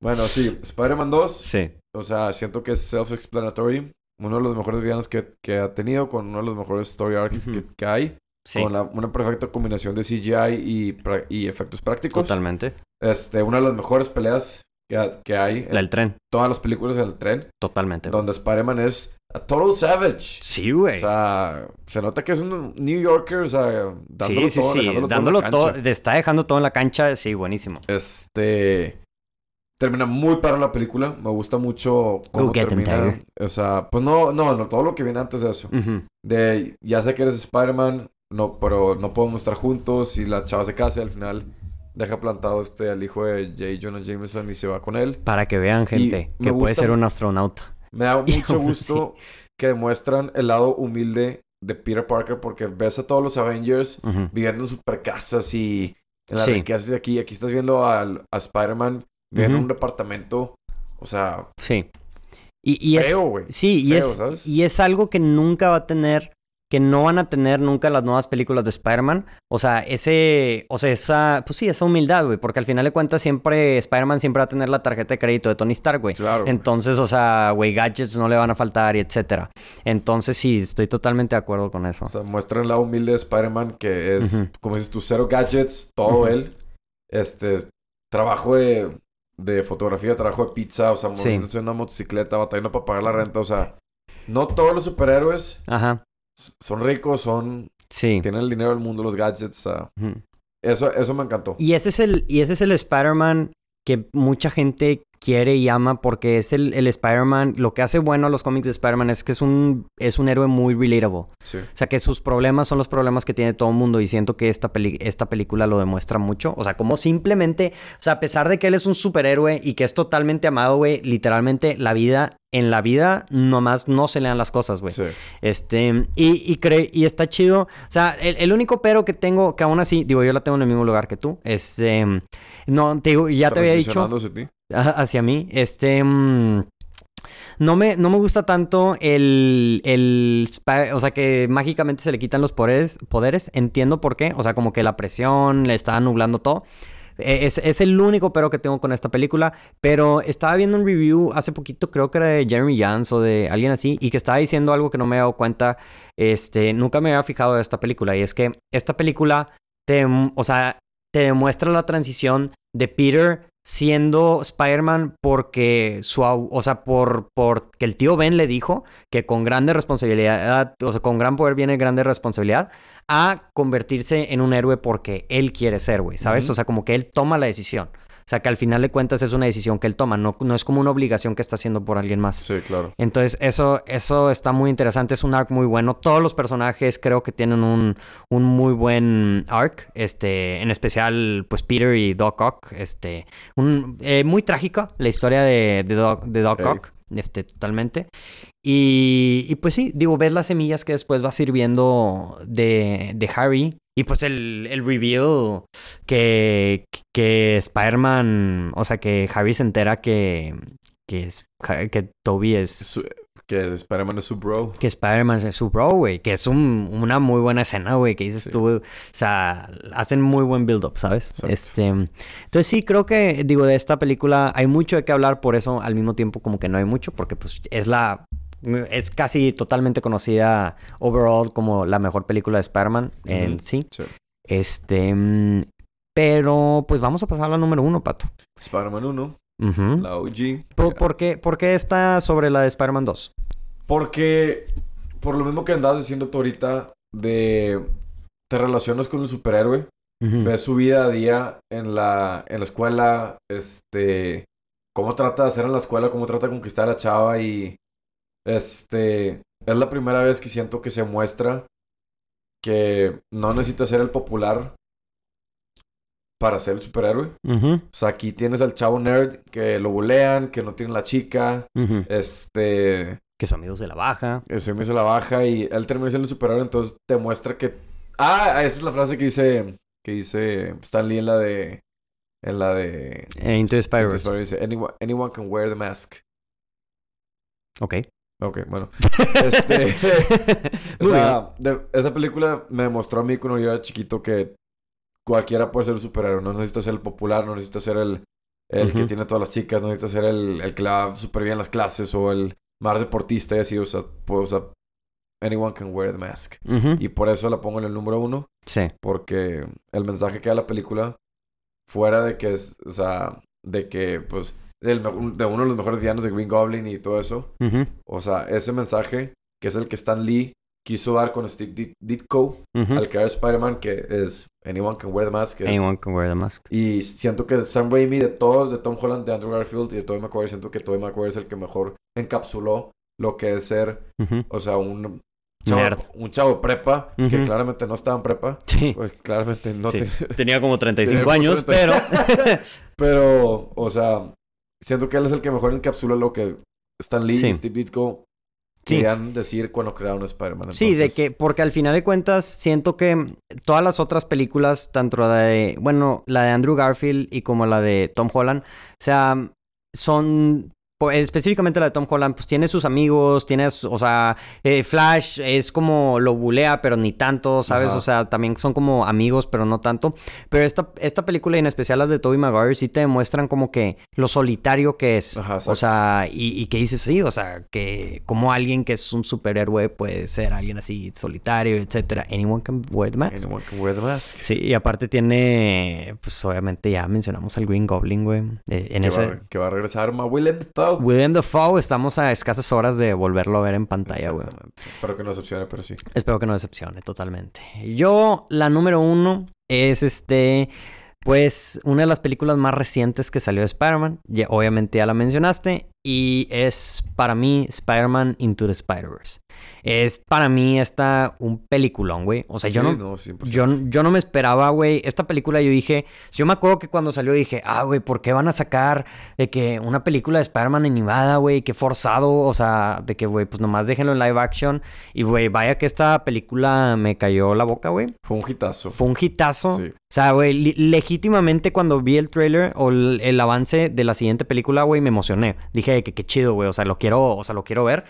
Bueno, sí, Spider-Man 2. Sí. O sea, siento que es self-explanatory. Uno de los mejores villanos que, que ha tenido, con uno de los mejores story arcs que, que hay. Sí. Con la- una perfecta combinación de CGI y, y efectos prácticos. Totalmente. Este, una de las mejores peleas que, que hay La del tren. todas las películas del tren. Totalmente. Donde Spider-Man es a total savage. Sí, güey. O sea, se nota que es un New Yorker, o sea, dándolo Sí, sí, todo, sí. Dándolo todo. Está dejando todo en la cancha. Sí, buenísimo. Este. Termina muy para la película. Me gusta mucho cómo Go get termina. O sea, pues no, no, no, todo lo que viene antes de eso. De ya sé que eres Spider-Man, no, pero no podemos estar juntos y la chava se casa y al final deja plantado este al hijo de J. Jonah Jameson y se va con él. Para que vean, gente, que puede gusta- ser un astronauta. Me da mucho gusto que demuestran el lado humilde de Peter Parker porque ves a todos los Avengers viviendo en super casas y en las Sí. riquezas de aquí. Aquí estás viendo al- a, Spider-Man viviendo en un departamento, o sea, Sí. Y, y es... feo, güey. Sí, y, Feo, es, ¿sabes? y es algo que nunca va a tener, que no van a tener nunca las nuevas películas de Spider-Man. O sea, ese, o sea, esa, pues sí, esa humildad, güey, porque al final de cuentas siempre, Spider-Man siempre va a tener la tarjeta de crédito de Tony Stark, güey. Claro. Entonces, o sea, güey, gadgets no le van a faltar y etcétera. Entonces, sí, estoy totalmente de acuerdo con eso. O sea, muestran lado humilde de Spider-Man que es, como dices tú, cero gadgets, todo él. Este, trabajo de, de fotografía, trabajo de pizza, o sea, Sí. moviéndose en una motocicleta, batallando para pagar la renta, o sea, no todos los superhéroes Ajá, son ricos, son, sí. tienen el dinero del mundo, los gadgets, o sea, eso, eso me encantó. Y ese es el, y ese es el Spider-Man que mucha gente quiere y ama porque es el, el Spider-Man. Lo que hace bueno a los cómics de Spider-Man es que es un, es un héroe muy relatable. Sí. O sea, que sus problemas son los problemas que tiene todo el mundo y siento que esta, peli- esta película lo demuestra mucho. O sea, como simplemente, o sea, a pesar de que él es un superhéroe y que es totalmente amado, güey, literalmente la vida, en la vida nomás no se le dan las cosas, güey. Sí. Este, y, y, cre- y está chido. O sea, el, el único pero que tengo, que aún así, digo, yo la tengo en el mismo lugar que tú. Este, no, te digo, ya te había dicho ti. Hacia mí. Este, mm, no me, no me gusta tanto el, el, o sea, que mágicamente se le quitan los poderes, poderes. Entiendo por qué. O sea, como que la presión le está nublando todo. Eh, Es, es el único pero que tengo con esta película. Pero estaba viendo un review hace poquito, creo que era de Jeremy Jans o de alguien así, y que estaba diciendo algo que no me he dado cuenta. Este, nunca me había fijado de esta película. Y es que esta película te, o sea, te demuestra la transición de Peter siendo Spider-Man porque su, o sea, por, por que el tío Ben le dijo que con grande responsabilidad, o sea, con gran poder viene grande responsabilidad, a convertirse en un héroe porque él quiere ser, güey, ¿sabes? O sea, como que él toma la decisión. O sea, que al final de cuentas es una decisión que él toma, no, no es como una obligación que está haciendo por alguien más. Sí, claro. Entonces, eso, eso está muy interesante. Es un arc muy bueno. Todos los personajes creo que tienen un, un muy buen arc. Este, en especial, pues Peter y Doc Ock. Este, un, eh, muy trágica la historia de, de Doc, de Doc. Ock. Este, totalmente. Y, y pues sí, digo, ves las semillas que después va sirviendo de, de Harry. Y pues el, el reveal que, que Spider-Man, o sea, que Harry se entera que, que, es, que Toby es... Su- que Spider-Man es su bro. Que Spider-Man es su bro, güey. Que es un- una muy buena escena, güey. Que dices Sí. tú, o sea, hacen muy buen build-up, ¿sabes? Exacto. Este, entonces sí, creo que, digo, de esta película hay mucho de qué hablar. Por eso, al mismo tiempo, como que no hay mucho. Porque, pues, es la... Es casi totalmente conocida overall como la mejor película de Spider-Man en sí. Sí. Este... mm, Pero, pues vamos a pasar a la número uno, Pato. Spider-Man 1, Ujú. la OG. ¿Por, por qué, por qué está sobre la de Spider-Man 2? Porque, por lo mismo que andabas diciendo tú ahorita, de te relacionas con el superhéroe, ves su vida a día en la, en la escuela, este, cómo trata de hacer en la escuela, cómo trata de conquistar a la chava y, este, es la primera vez que siento que se muestra que no necesita ser el popular para ser el superhéroe. O sea, aquí tienes al chavo nerd que lo bulean, que no tiene la chica, este... Que su amigo se la baja. Ese me hizo la baja y él termina siendo el superhéroe, entonces te muestra que... Ah, esa es la frase que dice... Que dice Stan Lee en la de... En la de... Eh, Into Dice, anyone, anyone can wear the mask. Ok. Ok, bueno. Este... o sea, de- esa película me demostró a mí cuando yo era chiquito que cualquiera puede ser un superhéroe. No necesita ser el popular, no necesita ser el, el que tiene todas las chicas, no necesita ser el, el que le va súper bien en las clases o el más deportista y así. O sea, o sea, anyone can wear the mask. Y por eso la pongo en el número uno, Sí. porque el mensaje que da la película, fuera de que es, o sea, de que, pues, del de uno de los mejores villanos de Green Goblin y todo eso, o sea, ese mensaje, que es el que Stan Lee quiso dar con Steve Dit- Ditko al crear Spider-Man, que es Anyone Can Wear the Mask. es- Anyone can wear the mask. Y siento que Sam Raimi, de todos, de Tom Holland, de Andrew Garfield y de Tobey Maguire, siento que Tobey Maguire es el que mejor encapsuló lo que es ser, o sea, un chavo, Nerd. un chavo prepa que claramente no estaba en prepa. Sí. Pues claramente no Sí. te... Tenía como 35 Tenía como años, pero... 30. Pero, o sea, siento que él es el que mejor encapsula lo que Stan Lee Sí. y Steve Ditko Sí. querían decir cuando crearon Spider-Man. Sí, de que, porque al final de cuentas siento que todas las otras películas, tanto la de, bueno, la de Andrew Garfield y como la de Tom Holland, o sea, son, específicamente la de Tom Holland, pues tiene sus amigos, tiene, su- o sea, eh, Flash es como lo bulea, pero ni tanto, ¿sabes? Ajá. O sea, también son como amigos, pero no tanto. Pero esta, esta película y en especial las de Tobey Maguire sí te demuestran como que lo solitario que es. Ajá, o sea, y, y que dices, sí, o sea, que como alguien que es un superhéroe puede ser alguien así solitario, etcétera. Anyone can wear the mask. Anyone can wear the mask. Sí, y aparte tiene, pues obviamente ya mencionamos al Green Goblin, güey. Eh, en que, ese... va, que va a regresar Ma Willem Dafoe. William Dafoe, estamos a escasas horas de volverlo a ver en pantalla, güey. Espero que no decepcione, pero sí. Espero que no decepcione totalmente. Yo, la número uno es este, pues, una de las películas más recientes que salió de Spider-Man. Obviamente ya la mencionaste. Y es para mí Spider-Man Into the Spider-Verse. Es para mí esta un peliculón, güey. O sea, yo Sí, no, 100%. yo, yo no me esperaba, güey. Esta película yo dije, yo me acuerdo que cuando salió dije, ah, güey, ¿por qué van a sacar de que una película de Spider-Man animada, güey? Qué forzado, o sea, de que, güey, pues nomás déjenlo en live action. Y, güey, vaya que esta película me cayó la boca, güey. Fue un hitazo. Fue un hitazo. Sí. O sea, güey, legítimamente cuando vi el trailer o el, el avance de la siguiente película, güey, me emocioné. Dije que qué chido, güey, o sea, lo quiero, o sea, lo quiero ver.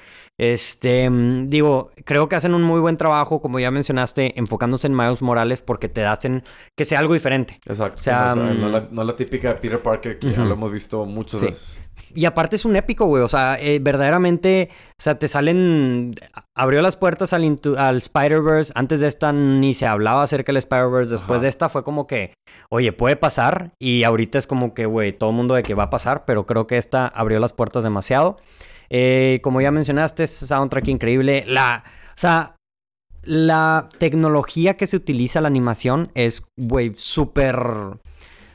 Este, mm, digo, creo que hacen un muy buen trabajo, como ya mencionaste, enfocándose en Miles Morales porque te hacen que sea algo diferente. Exacto. O sea, no, no mm, la, no la típica Peter Parker que ya lo hemos visto muchas Sí. veces. Y aparte es un épico, güey. O sea, eh, verdaderamente, o sea, te salen. Abrió las puertas al, al Spider-Verse. Antes de esta ni se hablaba acerca del Spider-Verse. Después Ajá. de esta fue como que, oye, puede pasar. Y ahorita es como que, güey, todo el mundo de que va a pasar. Pero creo que esta abrió las puertas demasiado. Eh, como ya mencionaste, es soundtrack increíble. La. O sea. La tecnología que se utiliza la animación es, güey, súper. O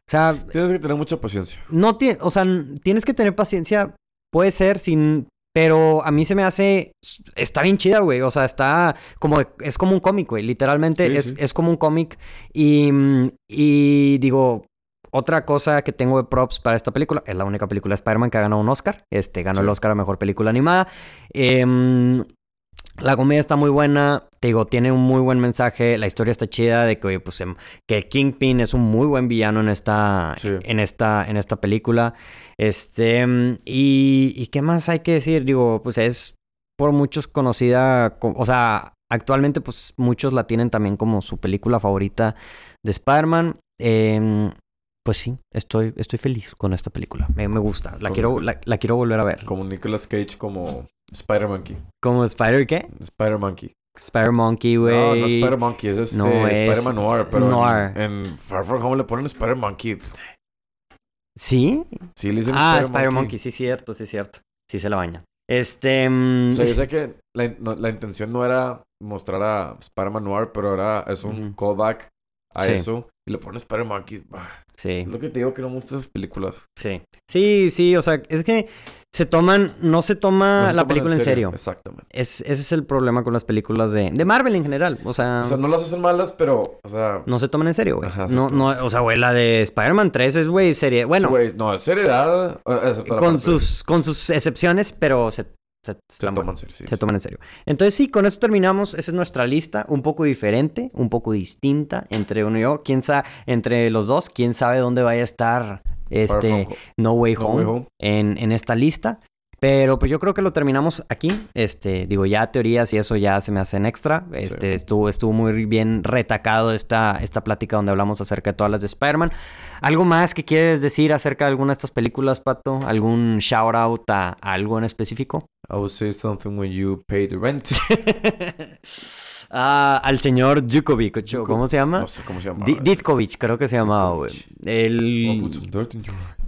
sea, Tienes que tener mucha paciencia. no o sea, tienes que tener paciencia, puede ser sin, pero a mí se me hace, está bien chida, güey, o sea, está como, es como un cómic, güey, literalmente Sí, es, sí. es como un cómic y, y digo, otra cosa que tengo de props para esta película, es la única película de Spider-Man que ha ganado un Oscar, este, ganó Sí. el Oscar a Mejor Película Animada, Em, la comedia está muy buena, te digo, tiene un muy buen mensaje, la historia está chida de que, oye, pues, em, que Kingpin es un muy buen villano en esta, Sí. en esta, en esta película. Este, em, y, y qué más hay que decir, digo, pues es por muchos conocida, co- o sea, actualmente pues muchos la tienen también como su película favorita de Spider-Man. Em, pues sí, estoy, estoy feliz con esta película. Me, me gusta. La quiero, la, la quiero volver a ver. Como Nicolas Cage, como Spider-Monkey. Como Spider qué? Spider-Monkey. Spider Monkey, güey. No, no Spider-Monkey, es este No, es Spider-Man Noir, pero en- Noir. En, Far From Home le ponen Spider-Monkey. ¿Sí? Sí, le dicen Ah, Spider-Monkey. Spider-Monkey, sí, cierto, sí, cierto. Sí se la baña. Este. mm, O sea, yo sé que la, no- la intención no era mostrar a Spider-Man Noir, pero era, es un callback a Sí. eso. Y le ponen Spider-Monkey. Ah, sí, Es lo que te digo que no me gustan esas películas. sí. Sí, sí, o sea, es que se toman. No se toma No se la película en serio. Exactamente. Es, ese es el problema con las películas de, de Marvel en general. O sea, O sea, no las hacen malas, pero, o sea... no se toman en serio, güey. Ajá, No, no, o sea, güey, la de Spider-Man 3 es, güey, serie. Bueno, güey, no, es seriedad. con sus, con sus excepciones, pero se, se, toman buenas. serio, sí. Se toman en serio. Entonces sí, con eso terminamos. Esa es nuestra lista, un poco diferente, un poco distinta entre uno y yo. Quién sabe, entre los dos, quién sabe dónde vaya a estar este No Way No Home, Way Home. En, en esta lista. Pero pues yo creo que lo terminamos aquí. Este, digo, ya teorías y eso ya se me hacen extra. Este, estuvo, estuvo muy bien retacado esta, esta plática donde hablamos acerca de todas las de Spider-Man. ¿Algo más que quieres decir acerca de alguna de estas películas, Pato? ¿Algún shout out a, a algo en específico? I will say something when you pay the rent. Ah, al señor Djukovic, ¿o ¿cómo se llama? No sé cómo se llama. Di- Ditkovic, creo que se llamaba, güey. El...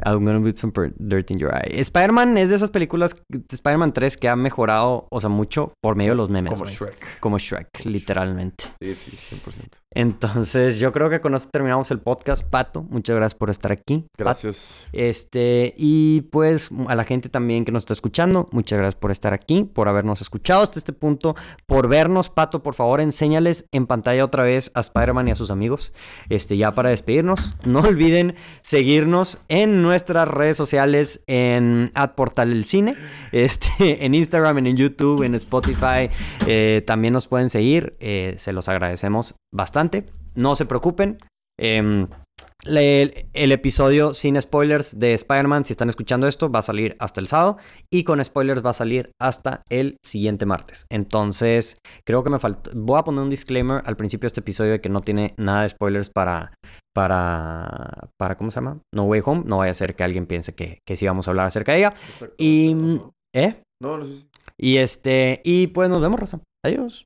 I'm gonna put some dirt in your eye. Spider-Man es de esas películas, Spider-Man 3, que ha mejorado, o sea, mucho por medio de los memes. Como. Shrek. Como Shrek, literalmente. Sí, sí, 100%. Entonces, yo creo que con esto terminamos el podcast. Pato, muchas gracias por estar aquí. Pato, Gracias. Este, y pues a la gente también que nos está escuchando, muchas gracias por estar aquí, por habernos escuchado hasta este punto, por vernos, Pato, por favor, enséñales en pantalla otra vez a Spider-Man y a sus amigos. Este, ya para despedirnos, no olviden seguirnos en nuestras redes sociales en Portal el Cine, este, en Instagram, en YouTube, en Spotify, eh, también nos pueden seguir, eh, se los agradecemos bastante. No se preocupen. em, el episodio sin spoilers de Spider-Man, si están escuchando esto, va a salir hasta el sábado. Y con spoilers va a salir hasta el siguiente martes. Entonces, creo que me faltó. Voy a poner un disclaimer al principio de este episodio de que no tiene nada de spoilers para. Para. para ¿Cómo se llama? No Way Home. No vaya a ser que alguien piense que, que sí vamos a hablar acerca de ella. Y. No, ¿Eh? no, no sé. Y este. Y pues nos vemos, Raza. Adiós.